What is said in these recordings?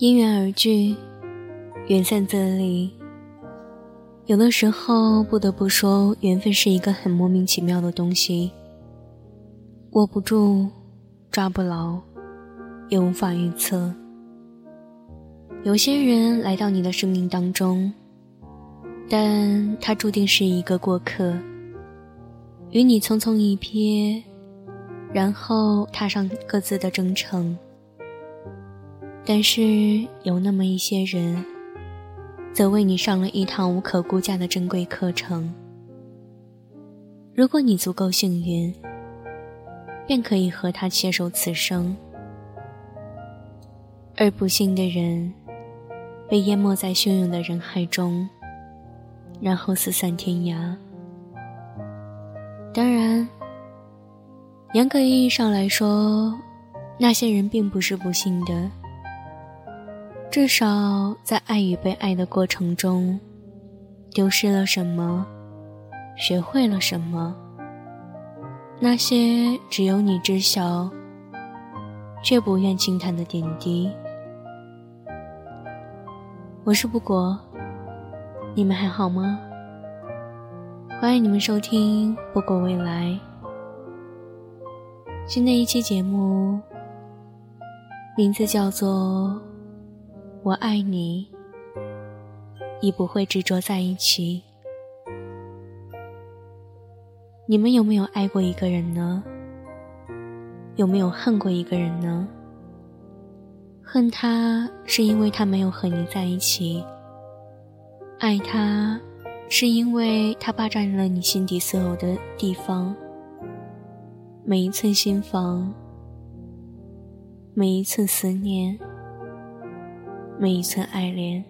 因缘而聚，缘散则离。有的时候，不得不说，缘分是一个很莫名其妙的东西，握不住，抓不牢，也无法预测。有些人来到你的生命当中，但他注定是一个过客，与你匆匆一瞥，然后踏上各自的征程。但是有那么一些人，则为你上了一堂无可估价的珍贵课程。如果你足够幸运，便可以和他携手此生；而不幸的人，被淹没在汹涌的人海中，然后四散天涯。当然，严格意义上来说，那些人并不是不幸的。至少在爱与被爱的过程中，丢失了什么，学会了什么，那些只有你知晓，却不愿轻叹的点滴。我是不果，你们还好吗？欢迎你们收听不果未来。新的一期节目，名字叫做。我爱你，已不会执着在一起。你们有没有爱过一个人呢？有没有恨过一个人呢？恨他是因为他没有和你在一起，爱他是因为他霸占了你心底所有的地方，每一寸心房，每一次思念。每一寸爱恋，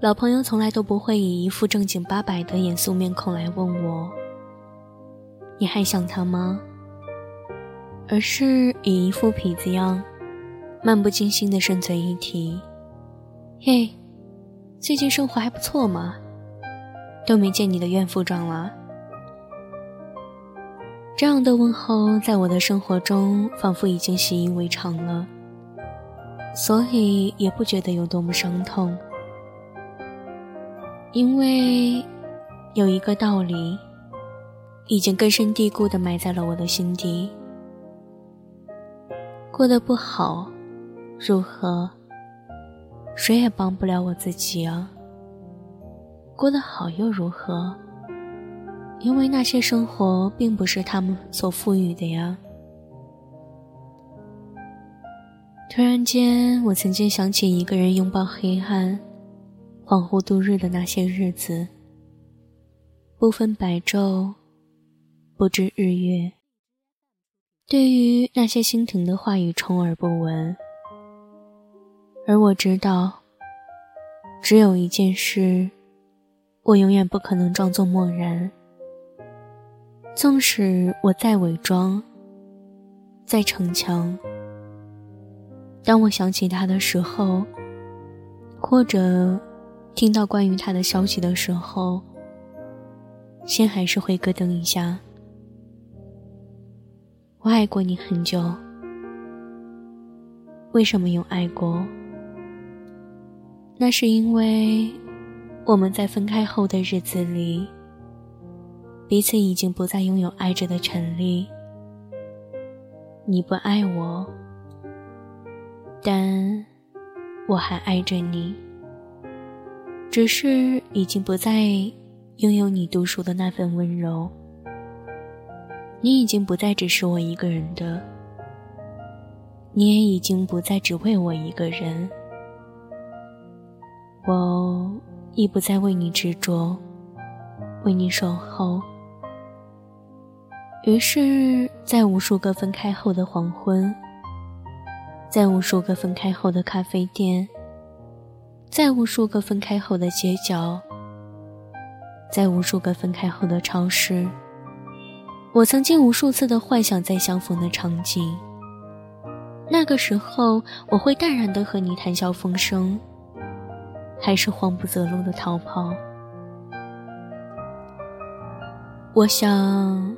老朋友从来都不会以一副正经八百的严肃面孔来问我：“你还想他吗？”而是以一副痞子样，漫不经心的顺嘴一提：“嘿，最近生活还不错嘛，都没见你的怨妇状了。”这样的问候，在我的生活中仿佛已经习以为常了，所以也不觉得有多么伤痛。因为有一个道理，已经根深蒂固的埋在了我的心底：过得不好，如何？谁也帮不了我自己啊。过得好又如何？因为那些生活并不是他们所赋予的呀。突然间，我曾经想起一个人拥抱黑暗、恍惚度日的那些日子，不分白昼，不知日月。对于那些心疼的话语，充耳不闻。而我知道，只有一件事，我永远不可能装作漠然。纵使我再伪装，再逞强，当我想起他的时候，或者听到关于他的消息的时候，心还是会咯噔一下。我爱过你很久，为什么用爱过？那是因为我们在分开后的日子里。彼此已经不再拥有爱着的权利。你不爱我，但我还爱着你。只是已经不再拥有你独属的那份温柔。你已经不再只是我一个人的，你也已经不再只为我一个人。我亦不再为你执着，为你守候。于是，在无数个分开后的黄昏，在无数个分开后的咖啡店，在无数个分开后的街角，在无数个分开后的超市，我曾经无数次的幻想再相逢的场景。那个时候，我会淡然的和你谈笑风生，还是慌不择路的逃跑？我想。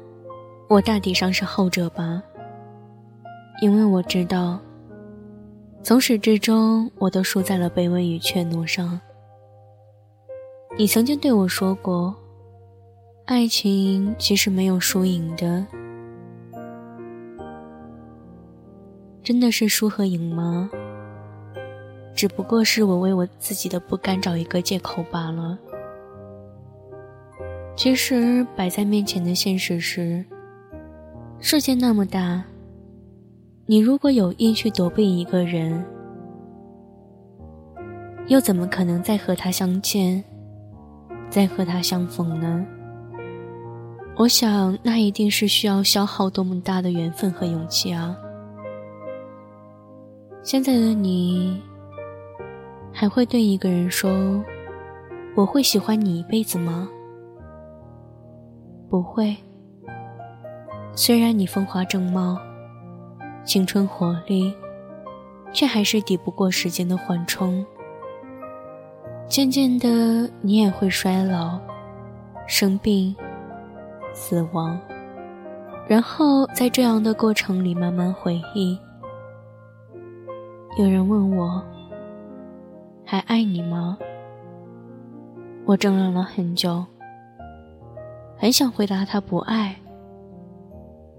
我大抵上是后者吧，因为我知道，从始至终我都输在了卑微与怯懦上。你曾经对我说过，爱情其实没有输赢的，真的是输和赢吗？只不过是我为我自己的不甘找一个借口罢了。其实摆在面前的现实是。世界那么大，你如果有意去躲避一个人，又怎么可能再和他相见，再和他相逢呢？我想，那一定是需要消耗多么大的缘分和勇气啊！现在的你，还会对一个人说“我会喜欢你一辈子”吗？不会。虽然你风华正茂、青春活力，却还是抵不过时间的缓冲。渐渐的，你也会衰老、生病、死亡，然后在这样的过程里慢慢回忆。有人问我：“还爱你吗？”我怔愣了很久，很想回答他不爱。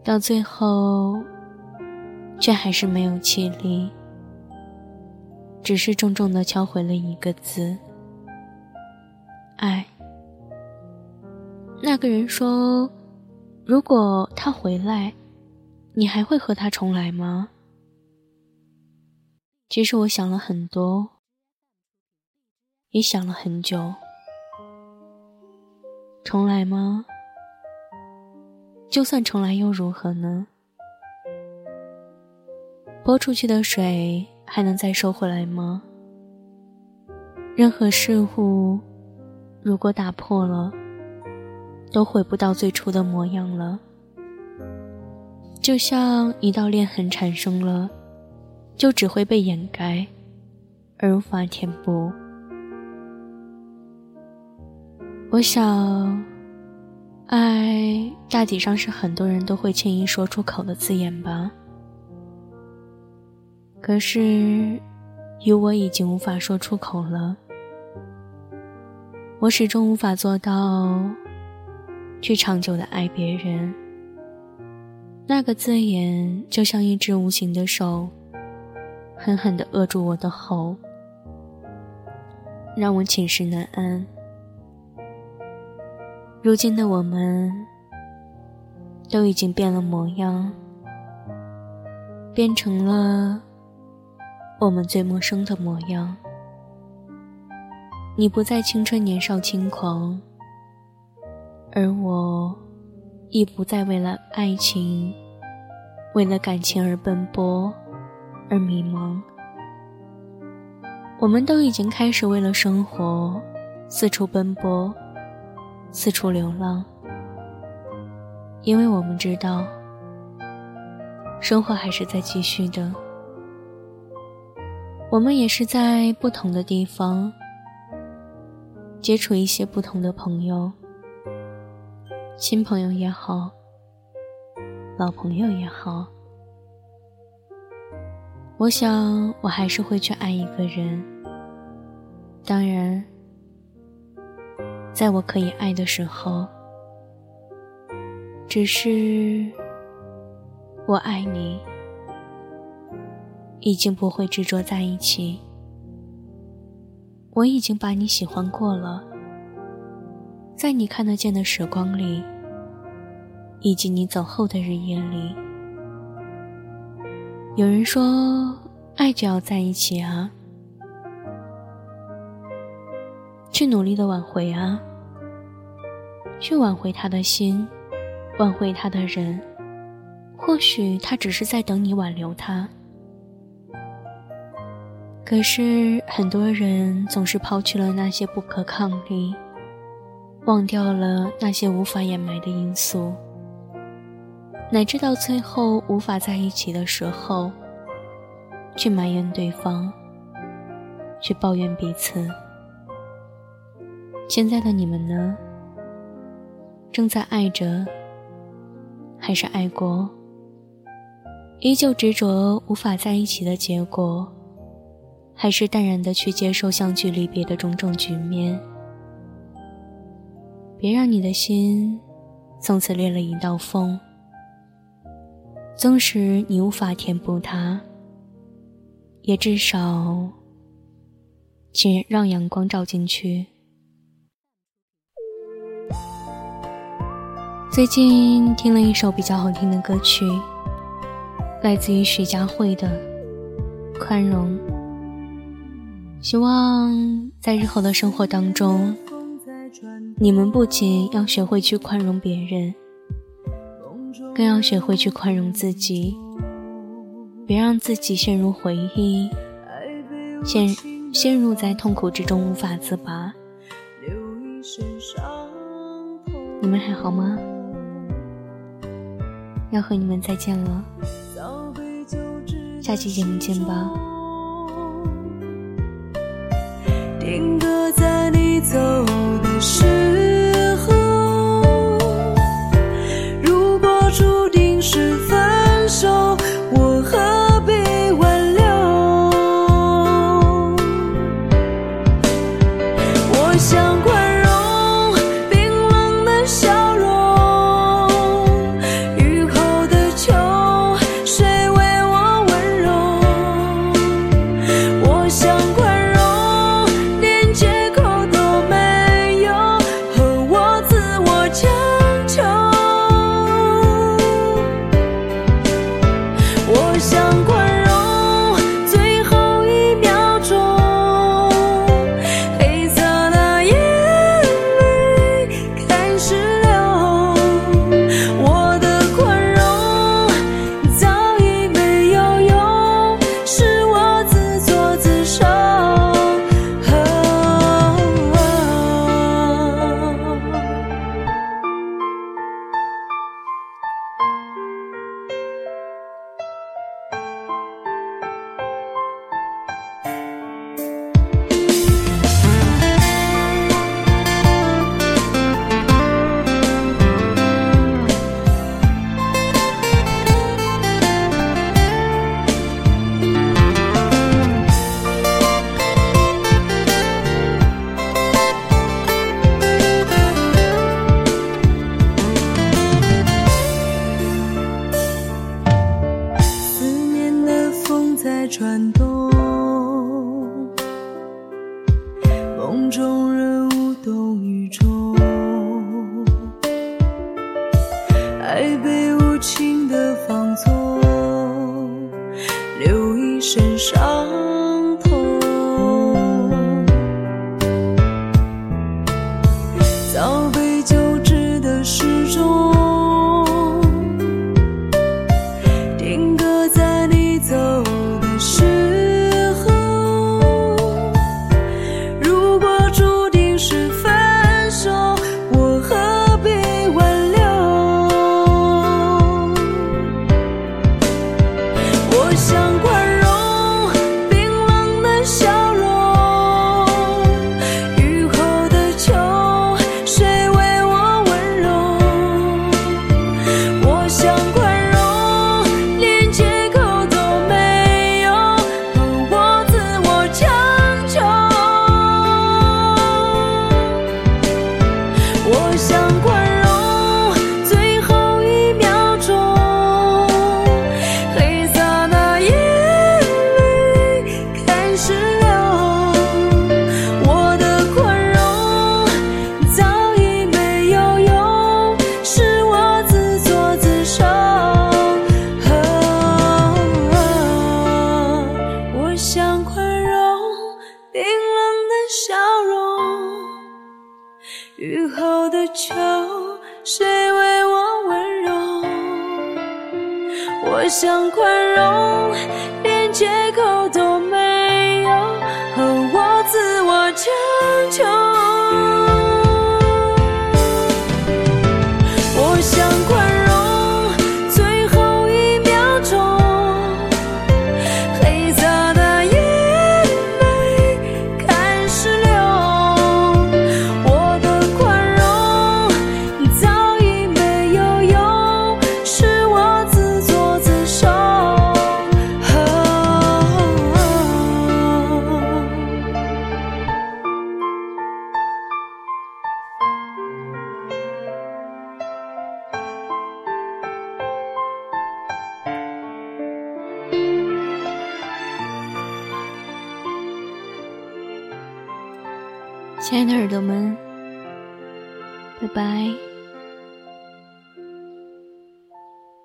到最后，却还是没有气力，只是重重的敲回了一个字：爱。那个人说：“如果他回来，你还会和他重来吗？”其实我想了很多，也想了很久，重来吗？就算重来又如何呢？泼出去的水还能再收回来吗？任何事物，如果打破了，都回不到最初的模样了。就像一道裂痕产生了，就只会被掩盖，而无法填补。我想。爱大体上是很多人都会轻易说出口的字眼吧。可是，与我已经无法说出口了。我始终无法做到去长久的爱别人。那个字眼就像一只无形的手，狠狠地扼住我的喉，让我寝食难安。如今的我们，都已经变了模样，变成了我们最陌生的模样。你不再青春年少轻狂，而我，亦不再为了爱情、为了感情而奔波，而迷茫。我们都已经开始为了生活四处奔波。四处流浪，因为我们知道，生活还是在继续的。我们也是在不同的地方接触一些不同的朋友，新朋友也好，老朋友也好。我想，我还是会去爱一个人。当然。在我可以爱的时候，只是我爱你，已经不会执着在一起。我已经把你喜欢过了，在你看得见的时光里，以及你走后的日夜里。有人说，爱就要在一起啊。去努力的挽回啊，去挽回他的心，挽回他的人。或许他只是在等你挽留他。可是很多人总是抛弃了那些不可抗力，忘掉了那些无法掩埋的因素，乃至到最后无法在一起的时候，去埋怨对方，去抱怨彼此。现在的你们呢？正在爱着，还是爱过，依旧执着无法在一起的结果，还是淡然的去接受相聚离别的种种局面。别让你的心从此裂了一道缝，纵使你无法填补它，也至少，请让阳光照进去。最近听了一首比较好听的歌曲，来自于徐佳慧的《宽容》。希望在日后的生活当中，你们不仅要学会去宽容别人，更要学会去宽容自己，别让自己陷入回忆，陷陷入在痛苦之中无法自拔。你们还好吗？要和你们再见了，下期节目见吧。定格在你走的时身上。宽容，连借口都没有，和我自我强求。